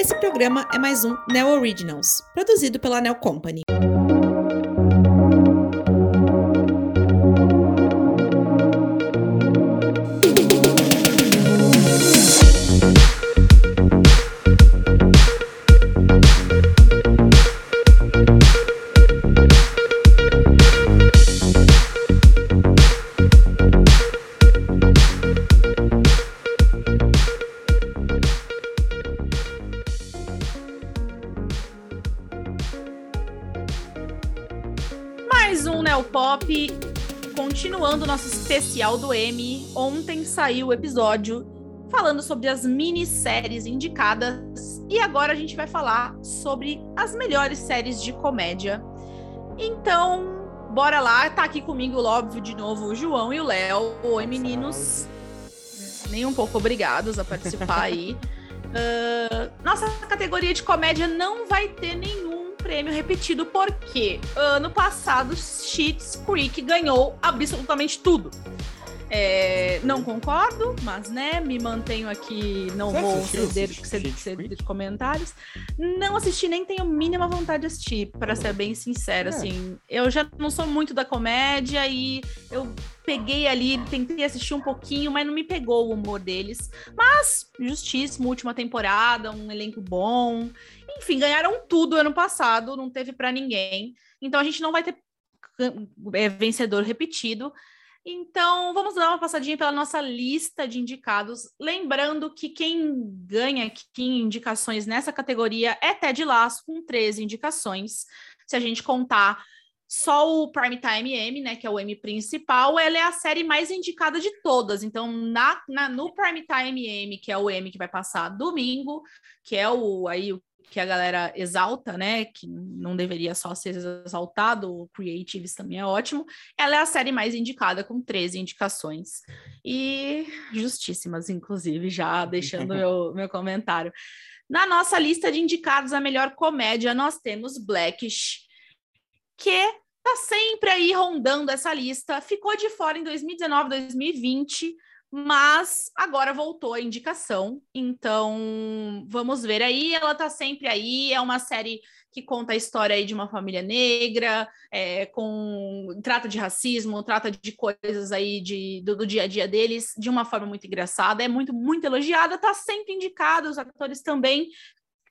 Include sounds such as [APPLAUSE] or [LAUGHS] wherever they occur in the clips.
Esse programa é mais um Neo Originals, produzido pela Neo Company. Do M. Ontem saiu o episódio falando sobre as minisséries indicadas e agora a gente vai falar sobre as melhores séries de comédia. Então, bora lá. Tá aqui comigo, óbvio, de novo o João e o Léo. Oi, meninos. Nem um pouco obrigados a participar aí. Uh, [LAUGHS] nossa categoria de comédia não vai ter nenhum prêmio repetido, porque ano passado Schitt's Creek ganhou absolutamente tudo. É, não concordo, mas né, me mantenho aqui, não Você vou ceder, ceder, ceder comentários. Não assisti, nem tenho mínima vontade de assistir, para ser bem sincera, É. assim. Eu já não sou muito da comédia e eu peguei ali, tentei assistir um pouquinho, mas não me pegou o humor deles. Mas, justíssimo, última temporada, um elenco bom. Enfim, ganharam tudo ano passado, não teve para ninguém. Então a gente não vai ter é, vencedor repetido. Então, vamos dar uma passadinha pela nossa lista de indicados. Lembrando que quem ganha aqui indicações nessa categoria é Ted Lasso, com 13 indicações. Se a gente contar só o Primetime M, né, que é o M principal, ela é a série mais indicada de todas. Então, na, na, no Primetime M, que é o M que vai passar domingo, que é o aí o que a galera exalta, né, que não deveria só ser exaltado, o Creatives também é ótimo. Ela é a série mais indicada com 13 indicações. E justíssimas, inclusive, já deixando meu, [LAUGHS] meu comentário. Na nossa lista de indicados a melhor comédia, nós temos Blackish, que tá sempre aí rondando essa lista. Ficou de fora em 2019, 2020, mas agora voltou a indicação. Então, vamos ver aí. Ela tá sempre aí. É uma série que conta a história aí de uma família negra, é, com trata de racismo, trata de coisas aí de, do, do dia a dia deles de uma forma muito engraçada. É muito, muito elogiada. Tá sempre indicada. Os atores também.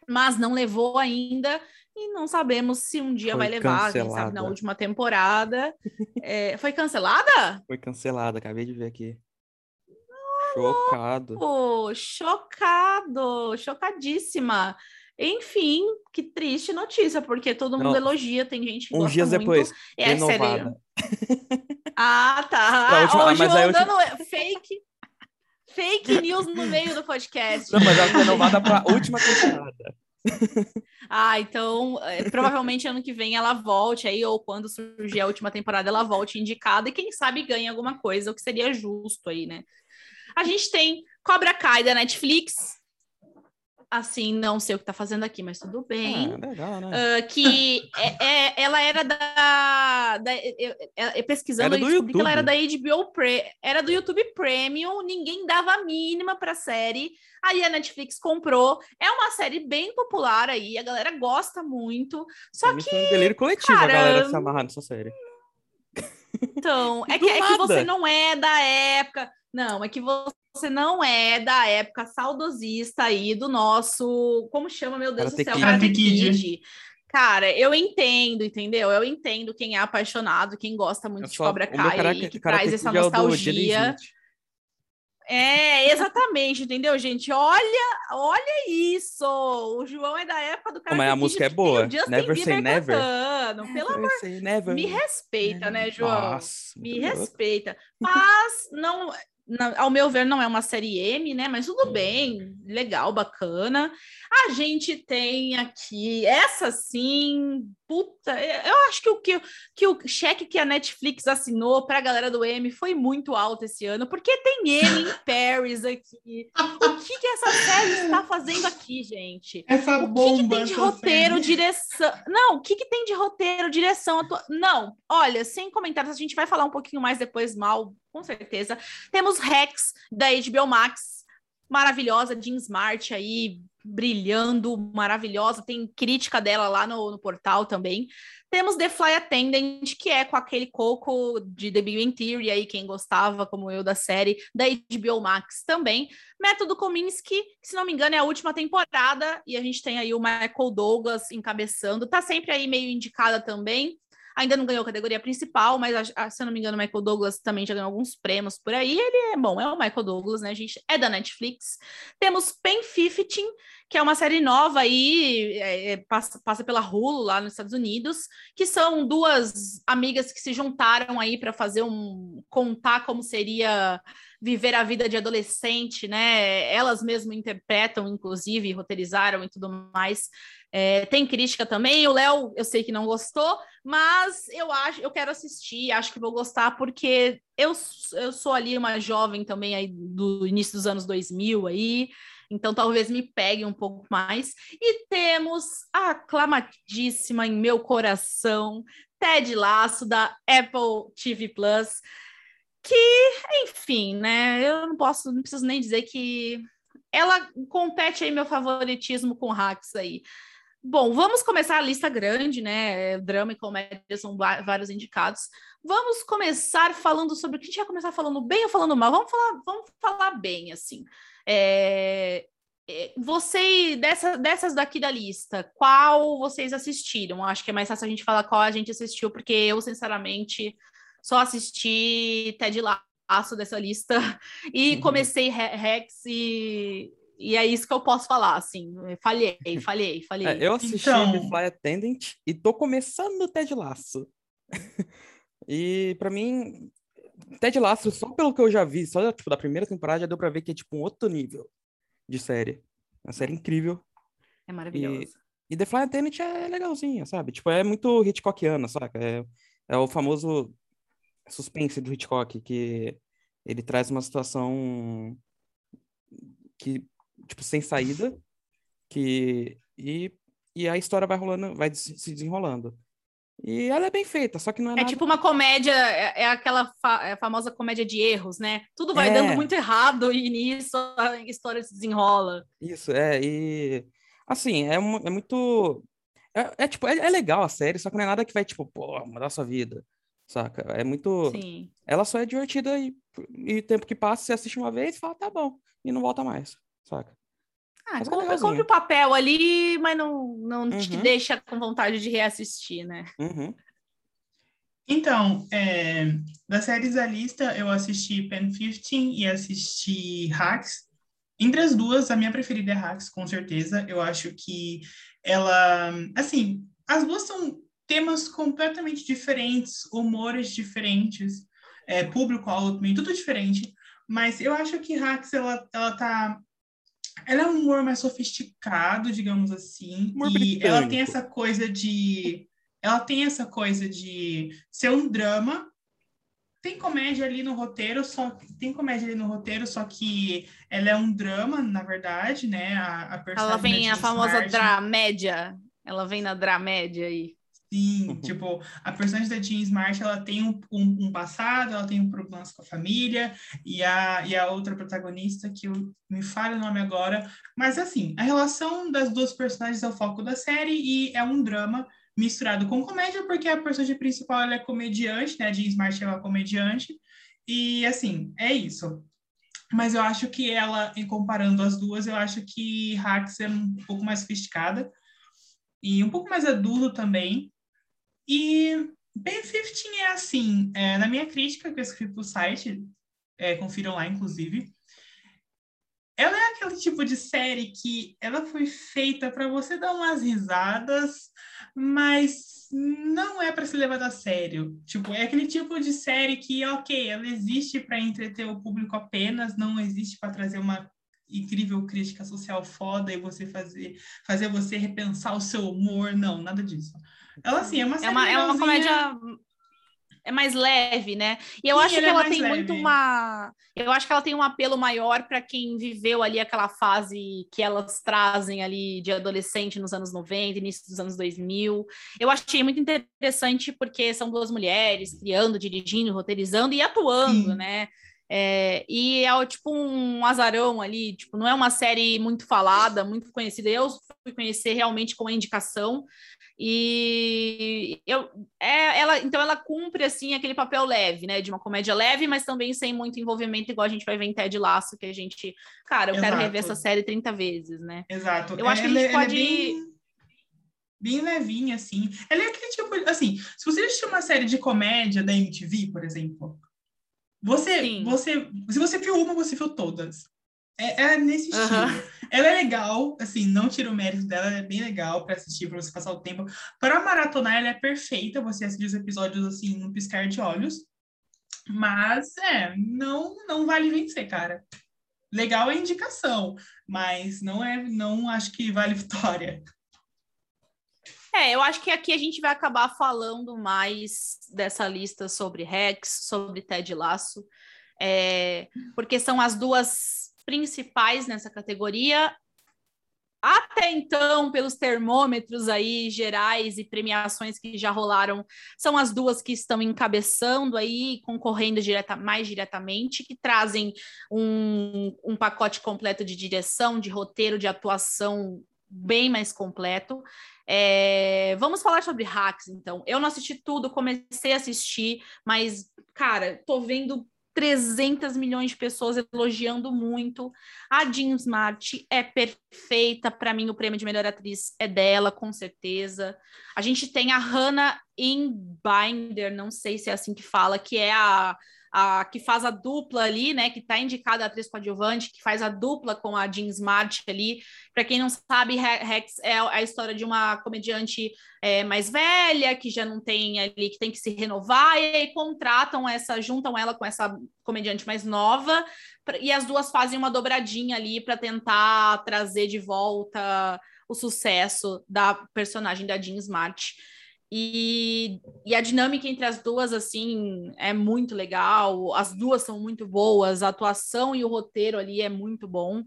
Mas não levou ainda e não sabemos se um dia Foi vai levar, quem sabe na cancelada. última temporada. É, foi cancelada? Foi cancelada, acabei de ver aqui. Chocado. Pô, chocado, chocadíssima. Enfim, que triste notícia, porque todo mundo Não, elogia, tem gente que Uns gosta dias muito. depois, É série. renovada. [LAUGHS] Ah, tá. [LAUGHS] Última- aí eu dando fake, fake news no meio do podcast. Não, mas ela foi renovada pra última temporada. [LAUGHS] Ah, então é, provavelmente ano que vem ela volte aí, ou quando surgir a última temporada, ela volte indicada e quem sabe ganhe alguma coisa, o que seria justo aí, né? A gente tem Cobra Kai da Netflix. Assim, não sei o que tá fazendo aqui, mas tudo bem. Ah, legal, né? Ah, que é, é- ela era da, da eu- eu- eu- pesquisando Era eu descobri que ela era da HBO Pre, era do YouTube Premium, ninguém dava a mínima pra série. Aí a Netflix comprou. É uma série bem popular aí, a galera gosta muito. Só que um delírio coletivo cara, a galera se amarrar nessa série. então, é [LAUGHS] que, é que você não é da época. Não, é que você não é da época saudosista aí do nosso. Como chama, meu Deus Karate do céu? Kid. Karate Kid. Kid. Cara, eu entendo, entendeu? Eu entendo quem é apaixonado, quem gosta muito Eu de só- Cobra Kai aí, que traz essa é nostalgia. É, exatamente, entendeu, gente? Olha, olha isso! O João é da época do Karate mas a música é boa. Never say never. cantando. Pelo amor Never say never. me respeita, né, João? Nossa, Me respeita. Mas, não, na- ao meu ver, não é uma série M, né? Mas tudo bem, legal, bacana. A gente tem aqui, essa sim, puta, eu acho que o, que, que o cheque que a Netflix assinou para a galera do M foi muito alto esse ano, porque tem M em [LAUGHS] Paris aqui. O que, que essa série está fazendo aqui, gente? Essa O que, que bomba. tem de roteiro, série. direção? Não, o que, que tem de roteiro, direção? atua- Não, olha, sem comentários, a gente vai falar um pouquinho mais depois mal, com certeza. Temos Rex, da HBO Max. Maravilhosa, Jean Smart aí, brilhando, maravilhosa. Tem crítica dela lá no, no portal também. Temos The Fly Attendant, que é com aquele coco de The Big Bang Theory, aí quem gostava, como eu, da série, da HBO Max também. Método Kominsky, se não me engano, é a última temporada, e a gente tem aí o Michael Douglas encabeçando. Tá sempre aí meio indicada também. Ainda não ganhou a categoria principal, mas se eu não me engano, o Michael Douglas também já ganhou alguns prêmios por aí. Ele é bom, é o Michael Douglas, né, gente? É da Netflix. Temos Pen 15, que é uma série nova aí, é, é, passa, passa pela Hulu lá nos Estados Unidos, que são duas amigas que se juntaram aí para fazer um contar como seria viver a vida de adolescente, né? Elas mesmas interpretam, inclusive, roteirizaram e tudo mais. É, tem crítica também. O Léo, eu sei que não gostou, mas eu acho, eu quero assistir, acho que vou gostar, porque eu, eu sou ali uma jovem também aí do início dos anos 2000 aí, então talvez me pegue um pouco mais. E temos a aclamadíssima em meu coração, Ted Laço, da Apple TV Plus, que, enfim, né? Eu não posso, não preciso nem dizer que ela compete aí meu favoritismo com Hacks aí. Bom, vamos começar a lista grande, né? Drama e comédia são vários indicados. Vamos começar falando sobre o que a gente vai começar falando bem ou falando mal? Vamos falar, vamos falar bem, assim. É, é... Você, dessa, dessas daqui da lista, qual vocês assistiram? Acho que é mais fácil a gente falar qual a gente assistiu, porque eu, sinceramente, só assisti Ted Laço dessa lista [LAUGHS] e uhum. comecei Rex e e é isso que eu posso falar, assim. Falhei, [LAUGHS] falhei, falhei. É, eu assisti então... The Fly Attendant e tô começando o Ted Laço. [LAUGHS] e para mim, Ted Laço, só pelo que eu já vi, só tipo, da primeira temporada, já deu pra ver que é tipo um outro nível de série. Uma série incrível. É maravilhosa. E, e The Fly Attendant é legalzinha, sabe? Tipo, é muito Hitchcockiana, saca? É, é o famoso suspense do Hitchcock, que ele traz uma situação que tipo, sem saída, que e, e a história vai rolando, vai se desenrolando. E ela é bem feita, só que não é. É nada... tipo uma comédia, é, é aquela fa é famosa comédia de erros, né? Tudo vai é. dando muito errado e nisso a história se desenrola. Isso, é. E assim, é, é muito. É, é tipo, é, é, legal a série, só que não é nada que vai, tipo, pô, mudar a sua vida. Saca? É muito. Sim. Ela só é divertida e, e o tempo que passa, você assiste uma vez e fala, tá bom, e não volta mais, saca? Ah, compra, compra o papel ali, mas não, não uhum. te deixa com vontade de reassistir, né? Uhum. Então, é, das séries da lista, eu assisti Pen 15 e assisti Hacks. Entre as duas, a minha preferida é Hacks, com certeza. Eu acho que ela... Assim, as duas são temas completamente diferentes, humores diferentes, é, público-alvo também, tudo diferente. Mas eu acho que Hacks, ela, ela tá ela é um humor mais sofisticado, digamos assim. Humor e britânico. ela tem essa coisa de. Ela tem essa coisa de ser um drama. Tem comédia ali no roteiro, só tem comédia ali no roteiro, só que ela é um drama, na verdade, né? A, a ela vem a famosa dramédia. Ela vem na dramédia aí. Sim, uhum. tipo, a personagem da Jean Smart, ela tem um, um, um, passado, ela tem um problemas com a família, e a, e a outra protagonista, que eu, me falha o nome agora, mas assim, a relação das duas personagens é o foco da série, e é um drama misturado com comédia, porque a personagem principal, ela é comediante, né, a Jean Smart é uma comediante, e assim, é isso. Mas eu acho que ela, em comparando as duas, eu acho que Hacks é um pouco mais sofisticada, e um pouco mais adulto também, e Ben 15 é assim, é, na minha crítica que eu escrevi para o site, é, confiram lá, inclusive, ela é aquele tipo de série que ela foi feita para você dar umas risadas, mas não é para ser levada a sério. Tipo, é aquele tipo de série que, ok, ela existe para entreter o público apenas, não existe para trazer uma incrível crítica social foda e você fazer, fazer você repensar o seu humor, não, nada disso. Ela, assim, é uma É uma, é uma comédia é mais leve, né? E eu Sim, acho que é ela é tem leve. muito uma. Eu acho que ela tem um apelo maior para quem viveu ali aquela fase que elas trazem ali de adolescente nos anos 90, início dos anos 2000. Eu achei muito interessante porque são duas mulheres criando, dirigindo, roteirizando e atuando, Sim. né? É, e é tipo um azarão ali, tipo, não é uma série muito falada, muito conhecida. Eu fui conhecer realmente com a indicação. E eu, é, ela, então ela cumpre assim aquele papel leve, né? De uma comédia leve, mas também sem muito envolvimento, igual a gente vai ver em Ted Laço, que a gente, cara, eu Exato. quero rever essa série 30 vezes, né? Exato. Eu acho que a gente ela é pode. bem, bem levinha, assim. Ela é aquele tipo, assim, se você assistir uma série de comédia da MTV, por exemplo, você, Sim. você, se você viu uma, você viu todas. É, é nesse estilo. Ela é legal, assim, não tira o mérito dela, ela é bem legal para assistir, para você passar o tempo. Para maratonar, ela é perfeita, você assistir os episódios, assim, no piscar de olhos. Mas, é, não, não vale vencer, cara. Legal é indicação, mas não é, não acho que vale [LAUGHS] vitória. É, eu acho que aqui a gente vai acabar falando mais dessa lista sobre Rex, sobre Ted Lasso, é, porque são as duas principais nessa categoria. Até então, pelos termômetros aí gerais e premiações que já rolaram, são as duas que estão encabeçando aí, concorrendo direta, mais diretamente, que trazem um, um pacote completo de direção, de roteiro, de atuação bem mais completo. É, vamos falar sobre hacks, então. Eu não assisti tudo, comecei a assistir, mas, cara, tô vendo 300 milhões de pessoas elogiando muito. A Jean Smart é perfeita. Para mim, o prêmio de melhor atriz é dela, com certeza. A gente tem a Hannah Binder, não sei se é assim que fala, que é a, a que faz a dupla ali, né? Que está indicada a atriz coadjuvante, que faz a dupla com a Jean Smart ali. Para quem não sabe, Rex é a história de uma comediante é, mais velha, que já não tem ali, que tem que se renovar, e aí contratam essa, juntam ela com essa comediante mais nova, e as duas fazem uma dobradinha ali para tentar trazer de volta o sucesso da personagem da Jean Smart. E, e, a dinâmica entre as duas, assim, é muito legal. As duas são muito boas. A atuação e o roteiro ali é muito bom.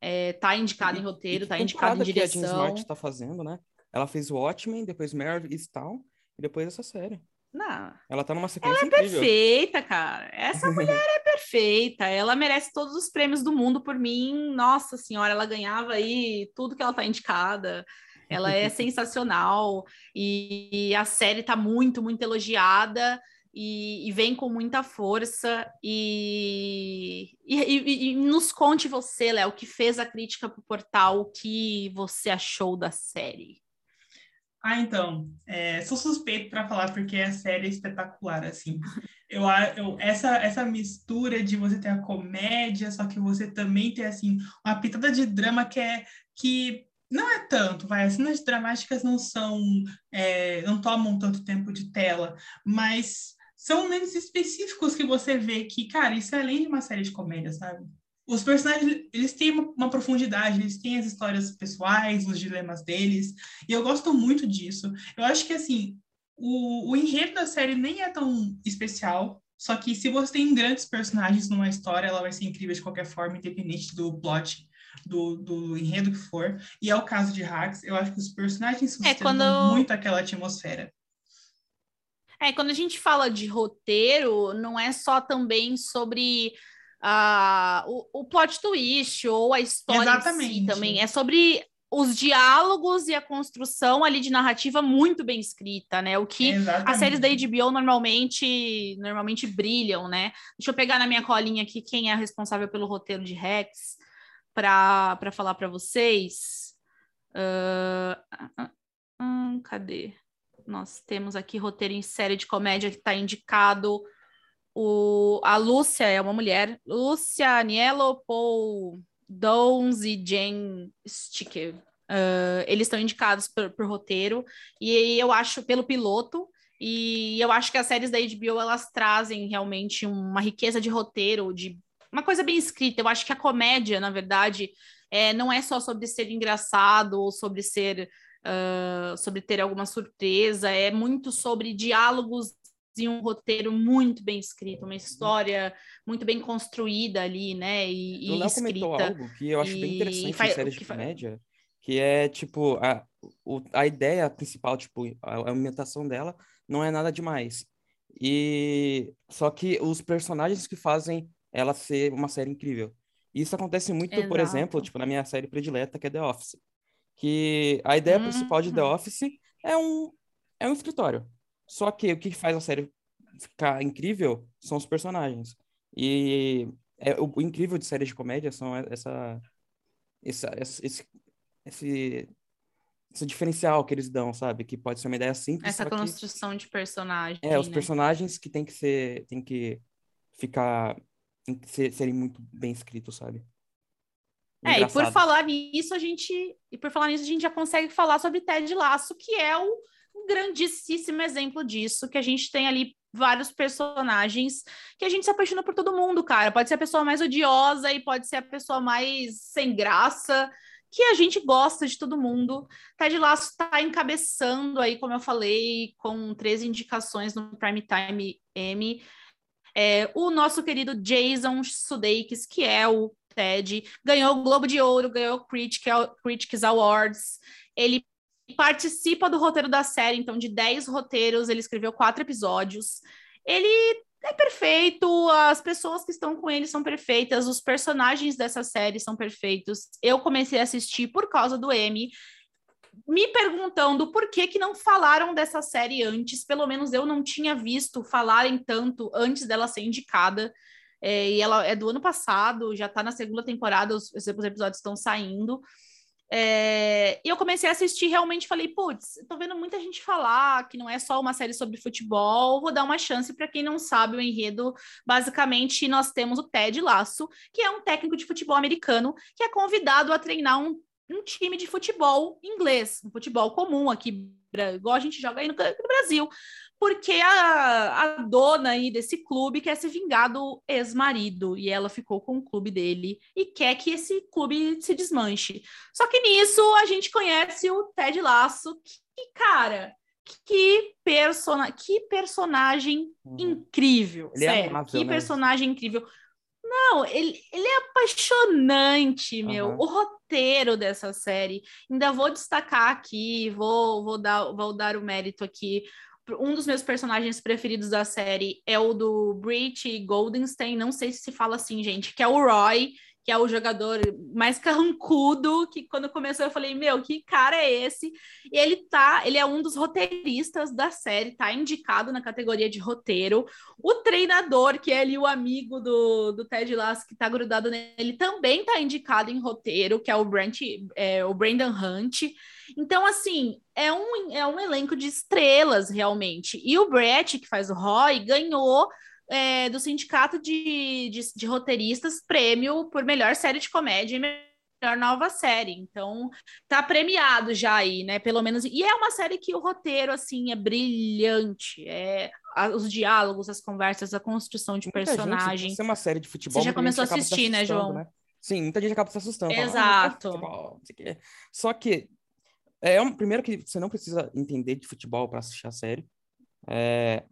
É, tá indicado em roteiro, e tá indicado em direção. que a Jean Smart tá fazendo, né? Ela fez o Watchmen, depois Mare e Town, e depois essa série. Não. Ela tá numa sequência Ela é incrível. perfeita, cara. Essa [LAUGHS] mulher é perfeita. Ela merece todos os prêmios do mundo por mim. Nossa senhora, ela ganhava aí tudo que ela tá indicada. Ela é sensacional e, a série tá muito, muito elogiada e, e vem com muita força. E, e, nos conte você, Léo, que fez a crítica pro portal, o que você achou da série? Ah, então, é, sou suspeito para falar porque a série é espetacular, assim. [LAUGHS] Eu, eu, essa, essa mistura de você ter a comédia, só que você também ter, assim, uma pitada de drama que é que não é tanto, vai, as cenas dramáticas não são, é, não tomam tanto tempo de tela, mas são momentos específicos que você vê que, cara, isso é além de uma série de comédia, sabe? Os personagens, eles têm uma, profundidade, eles têm as histórias pessoais, os dilemas deles, e eu gosto muito disso. Eu acho que, assim, o, o enredo da série nem é tão especial, só que se você tem grandes personagens numa história, ela vai ser incrível de qualquer forma, independente do plot, do, do enredo que for. E é o caso de Hacks, eu acho que os personagens sustentam é, quando... muito aquela atmosfera. É, quando a gente fala de roteiro, não é só também sobre uh, o, o plot twist ou a história Exatamente. si também. É sobre os diálogos e a construção ali de narrativa muito bem escrita, né? O que Exatamente. as séries da HBO normalmente normalmente brilham, né? Deixa eu pegar na minha colinha aqui quem é responsável pelo roteiro de Rex para falar para vocês. Uh, uh, cadê? Nós temos aqui roteiro em série de comédia que está indicado. O, a Lúcia é uma mulher. Lúcia Aniello, Paul Downs e Jane Sticker. Uh, eles estão indicados por, por, roteiro. E eu acho, pelo piloto. E eu acho que as séries da HBO, elas trazem realmente uma riqueza de roteiro, de uma coisa bem escrita. Eu acho que a comédia, na verdade, é, não é só sobre ser engraçado ou sobre ser uh, sobre ter alguma surpresa, é muito sobre diálogos e um roteiro muito bem escrito, uma história muito bem construída ali, né? E, o Léo escrita. comentou algo que eu acho e, bem interessante faz, em séries de comédia, que é tipo a, o, a ideia principal, tipo a, a ambientação dela não é nada demais. E só que os personagens que fazem ela ser uma série incrível. Isso acontece muito, por Exato. exemplo, tipo, na minha série predileta, que é The Office. Que a ideia principal de The Uhum. Office é um, é um escritório. Só que o que faz a série ficar incrível são os personagens. E é, o, o incrível de séries de comédia são essa, essa, essa- esse, esse, esse diferencial que eles dão, sabe? Que pode ser uma ideia simples, Essa só que- construção de personagem. é, os né? personagens que tem que ser, tem que ficar, serem muito bem escritos, sabe? É, e por falar nisso, a gente. E por falar nisso, a gente já consegue falar sobre Ted Laço, que é o, um grandíssimo exemplo disso, que a gente tem ali vários personagens que a gente se apaixona por todo mundo, cara. Pode ser a pessoa mais odiosa e pode ser a pessoa mais sem graça, que a gente gosta de todo mundo. Ted Laço está encabeçando aí, como eu falei, com três indicações no Prime Time Emmy. É, o nosso querido Jason Sudeikis, que é o Ted, ganhou o Globo de Ouro, ganhou o Critic, Critics Awards. Ele participa do roteiro da série, então, de 10 roteiros, ele escreveu quatro episódios. Ele é perfeito, as pessoas que estão com ele são perfeitas, os personagens dessa série são perfeitos. Eu comecei a assistir por causa do Emmy, me perguntando por que, que não falaram dessa série antes, pelo menos eu não tinha visto falarem tanto antes dela ser indicada. É, e ela é do ano passado, já tá na segunda temporada, os, os episódios estão saindo. É, e eu comecei a assistir realmente falei, putz, tô vendo muita gente falar que não é só uma série sobre futebol, vou dar uma chance para quem não sabe o enredo. Basicamente, nós temos o Ted Lasso, que é um técnico de futebol americano que é convidado a treinar um, um time de futebol inglês, um futebol comum aqui, igual a gente joga aí no, no Brasil porque a, a dona aí desse clube quer se vingar do ex-marido e ela ficou com o clube dele e quer que esse clube se desmanche. Só que nisso a gente conhece o Ted Lasso, que, cara, que, persona, que personagem Uhum. incrível. Ele é sério, amável, que né? personagem incrível. Não, ele, ele é apaixonante, meu. Aham. O roteiro dessa série. Ainda vou destacar aqui, vou, vou, dar, vou dar o mérito aqui um dos meus personagens preferidos da série é o do Brit Goldenstein, não sei se se fala assim, gente, que é o Roy, que é o jogador mais [LAUGHS] carrancudo, que quando começou eu falei, meu, que cara é esse? E ele tá, ele é um dos roteiristas da série, tá indicado na categoria de roteiro. O treinador, que é ali o amigo do, do Ted Lasso, que tá grudado nele, também tá indicado em roteiro, que é o, Brent, é, o Brandon Hunt. Então, assim, é um, é um elenco de estrelas, realmente. E o Brett, que faz o Roy, ganhou é, do sindicato de, de, de, roteiristas prêmio por melhor série de comédia e melhor nova série. Então, tá premiado já aí, né? Pelo menos. E é uma série que o roteiro, assim, é brilhante. É os diálogos, as conversas, a construção de Muita personagem. Gente, é uma série de futebol. Você já começou a assistir, né, João? Né? Sim, muita gente acaba se assustando. fala, Exato. "Ah, o quê." Só que é um, primeiro que você não precisa entender de futebol para assistir a série. É,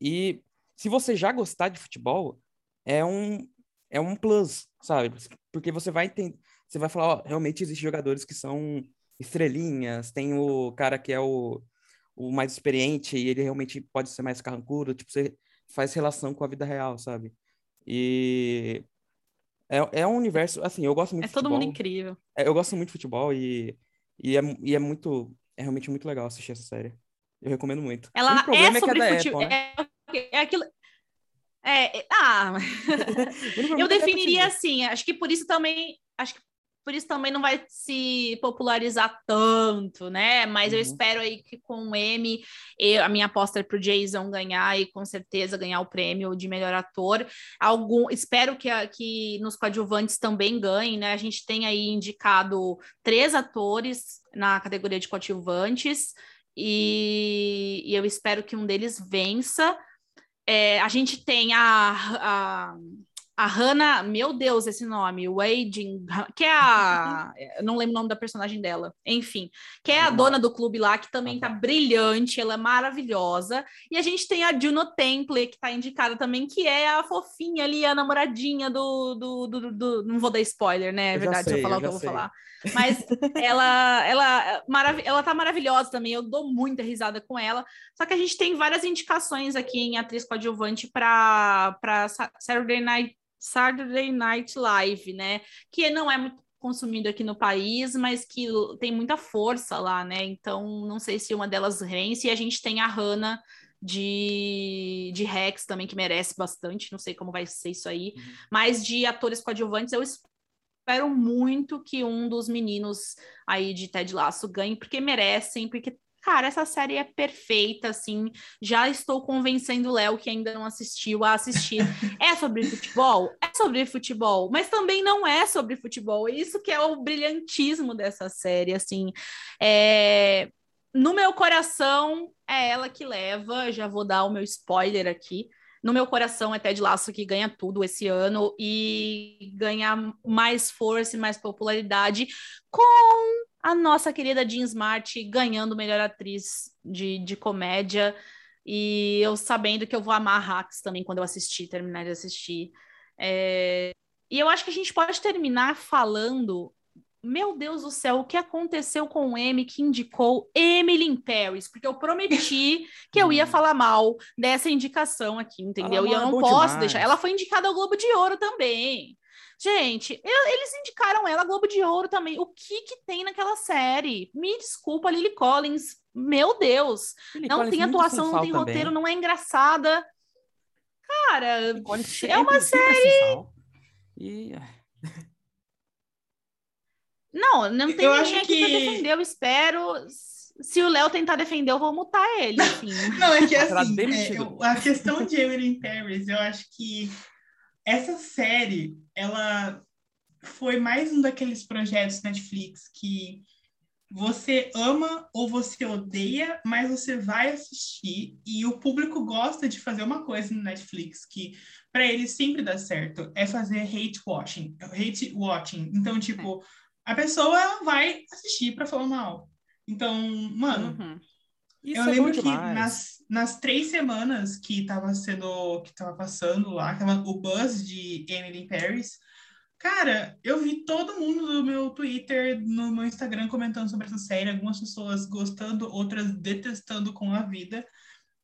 e se você já gostar de futebol, é um é um plus, sabe? Porque você vai entender, você vai falar, ó, realmente existem jogadores que são estrelinhas, tem o cara que é o, o mais experiente e ele realmente pode ser mais carrancudo, tipo, você faz relação com a vida real, sabe? E é, é um universo, assim, eu gosto muito É de todo futebol. mundo incrível. É, Eu gosto muito de futebol e, e, é, e é muito, é realmente muito legal assistir essa série. Eu recomendo muito. O Ela único problema é que sobre da futebol. Apple, né? É, é aquilo. É, é- ah, [LAUGHS] eu é Apple definiria assim. Acho que por isso também. Acho que por isso também não vai se popularizar tanto, né? Mas eu Uhum. espero aí que com o M, eu- a minha aposta é pro Jason ganhar e com certeza ganhar o prêmio de melhor ator. Algum, espero que, a- que nos coadjuvantes também ganhem, né? A gente tem aí indicado três atores na categoria de coadjuvantes e, e eu espero que um deles vença. É, a gente tem a, a, a Hannah, meu Deus, esse nome, Wade, que é a. eu não lembro o nome da personagem dela, enfim, que é a dona do clube lá, que também tá brilhante, ela é maravilhosa. E a gente tem a Juno Temple, que tá indicada também, que é a fofinha ali, a namoradinha do. do, do, do- do- não vou dar spoiler, né? É verdade, se eu sei, falar eu o que eu vou sei. falar. Mas [LAUGHS] ela, ela, marav ela tá maravilhosa também. Eu dou muita risada com ela. Só que a gente tem várias indicações aqui em atriz coadjuvante para Saturday Night Saturday Night Live, né? Que não é muito consumido aqui no país, mas que tem muita força lá, né? Então, não sei se uma delas vence. E a gente tem a Hannah de, de Rex também, que merece bastante. Não sei como vai ser isso aí. Uhum. Mas de atores coadjuvantes, eu espero muito que um dos meninos aí de Ted Lasso ganhe, porque merecem, porque Cara, essa série é perfeita, assim. Já estou convencendo o Léo, que ainda não assistiu, a assistir. [LAUGHS] É sobre futebol? É sobre futebol, mas também não é sobre futebol. Isso que é o brilhantismo dessa série, assim. É... No meu coração, é ela que leva. Já vou dar o meu spoiler aqui. No meu coração é Ted Lasso que ganha tudo esse ano e ganha mais força e mais popularidade com a nossa querida Jean Smart ganhando melhor atriz de, de comédia. E eu sabendo que eu vou amar Hacks também quando eu assistir, terminar de assistir. É... E eu acho que a gente pode terminar falando. Meu Deus do céu, o que aconteceu com o M que indicou Emily in Paris? Porque eu prometi [LAUGHS] que eu ia hum. falar mal dessa indicação aqui, entendeu? e eu não posso demais. deixar. Ela foi indicada ao Globo de Ouro também. Gente, eles indicaram ela Globo de Ouro também. O que que tem naquela série? Me desculpa, Lily Collins. Meu Deus. Lily não Collins tem atuação, não tem também. roteiro, não é engraçada. Cara, é uma série. E... Não, não tem eu ninguém aqui que... pra defender, eu espero. Se o Léo tentar defender, eu vou mutar ele. Assim. não, é que assim, é, a questão de Emily Paris, eu acho que essa série, ela foi mais um daqueles projetos Netflix que você ama ou você odeia, mas você vai assistir e o público gosta de fazer uma coisa no Netflix que para eles sempre dá certo, é fazer hate watching, hate watching. Então, tipo, a pessoa vai assistir para falar mal. Então, mano, uhum. Isso eu é lembro que nas, nas três semanas que tava sendo, que tava passando lá, tava o buzz de Emily in Paris, cara, eu vi todo mundo no meu Twitter, no meu Instagram comentando sobre essa série, algumas pessoas gostando, outras detestando com a vida.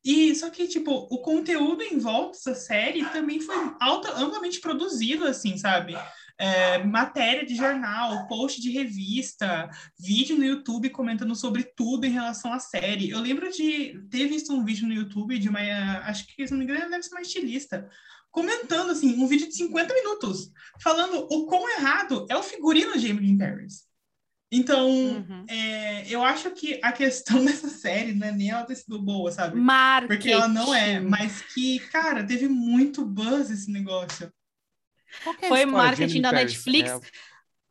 E só que, tipo, o conteúdo em volta dessa série também foi alta, amplamente produzido, assim, sabe? É, matéria de jornal, post de revista, vídeo no YouTube comentando sobre tudo em relação à série. Eu lembro de ter visto um vídeo no YouTube de uma, acho que se não me engano, deve ser uma estilista, comentando assim, um vídeo de 50 minutos, falando o quão errado é o figurino de Emily Paris. Então, uhum. é, eu acho que a questão [LAUGHS] dessa série não é nem ela ter sido boa, sabe? Marketing. Porque ela não é, mas que, cara, teve muito buzz esse negócio. É foi marketing da Netflix. É,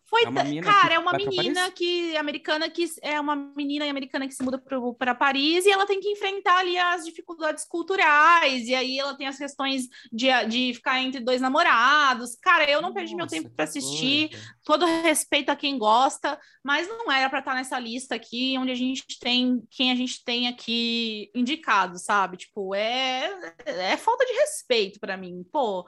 foi, é cara, é uma menina que americana que é uma menina americana que se muda para Paris e ela tem que enfrentar ali as dificuldades culturais e aí ela tem as questões de, de ficar entre dois namorados. Cara, eu não Nossa, perdi meu tempo para assistir. Coisa. Todo respeito a quem gosta, mas não era para estar tá nessa lista aqui onde a gente tem quem a gente tem aqui indicado, sabe? Tipo, é é falta de respeito para mim. Pô,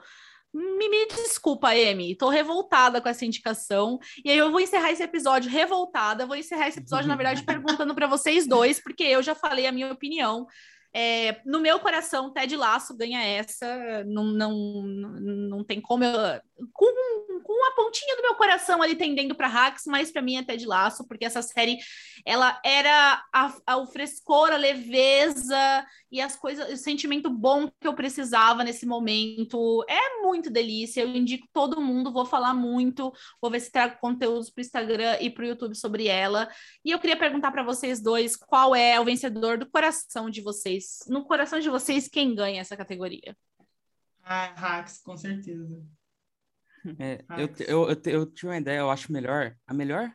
me, me desculpa, Amy, tô revoltada com essa indicação. E aí eu vou encerrar esse episódio revoltada. Vou encerrar esse episódio, na verdade, perguntando para vocês dois, porque eu já falei a minha opinião. É, no meu coração, Ted Laço ganha essa. Não, não, não tem como. Eu, com, com a pontinha do meu coração ali tendendo para Hacks, mas para mim é Ted Laço, porque essa série ela era a, a, o frescor, a leveza e as coisas, o sentimento bom que eu precisava nesse momento. É muito delícia. Eu indico todo mundo, vou falar muito, vou ver se trago conteúdos para o Instagram e para o YouTube sobre ela. E eu queria perguntar para vocês dois qual é o vencedor do coração de vocês. No coração de vocês, quem ganha essa categoria? Ah, Hacks, com certeza. [LAUGHS] É, eu, eu, eu, eu tinha uma ideia, eu acho melhor. A melhor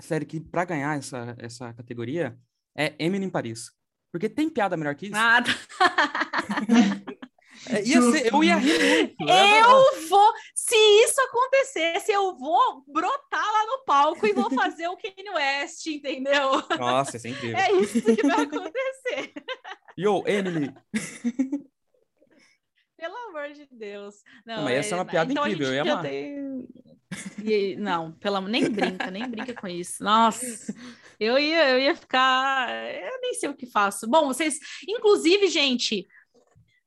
série que, para ganhar essa, essa categoria, é Emily em Paris. Porque tem piada melhor que isso. Nada. [LAUGHS] é, ia ser, eu ia rir muito. Eu vou, se isso acontecesse, eu vou brotar lá no palco e vou fazer o Kanye West, entendeu? Nossa, isso é incrível. É isso que vai acontecer. Yo, Emily. [LAUGHS] Pelo amor de Deus. Não, mas essa é uma é, piada então incrível, eu ia amar. E, não, pelo nem brinca, nem brinca com isso. Nossa, eu ia, eu ia ficar. Eu nem sei o que faço. Bom, vocês, inclusive, gente,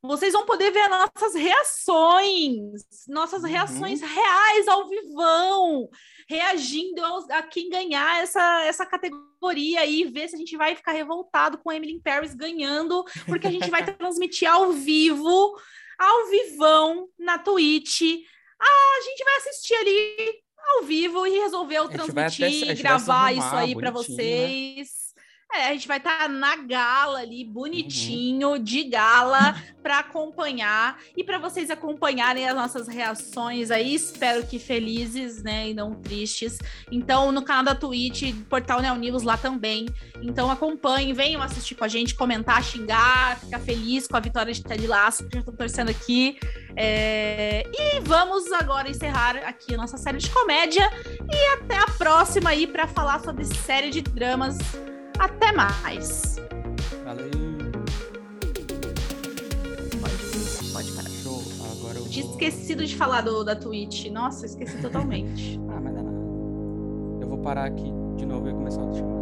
vocês vão poder ver nossas reações, nossas reações reais ao vivão, reagindo aos, a quem ganhar essa, essa categoria e ver se a gente vai ficar revoltado com Emily Paris ganhando, porque a gente vai [LAUGHS] transmitir ao vivo, ao vivão, na Twitch. Ah, a gente vai assistir ali ao vivo e resolveu transmitir, gravar isso aí para né? vocês. Né? É, a gente vai estar tá na gala ali, bonitinho, uhum. de gala, para acompanhar e para vocês acompanharem as nossas reações aí. Espero que felizes, né, e não tristes. Então, no canal da Twitch, portal Neo News lá também. Então, acompanhem, venham assistir com a gente, comentar, xingar, ficar feliz com a vitória de Ted Laço, que eu estou torcendo aqui. É... E vamos agora encerrar aqui a nossa série de comédia e até a próxima aí para falar sobre série de dramas até mais. Valeu. Pode, pode parar. Show. Agora eu Tinha vou... esquecido de falar do, da Twitch. Nossa, esqueci totalmente. ah, mas é nada. Eu vou parar aqui de novo e começar a te chamar.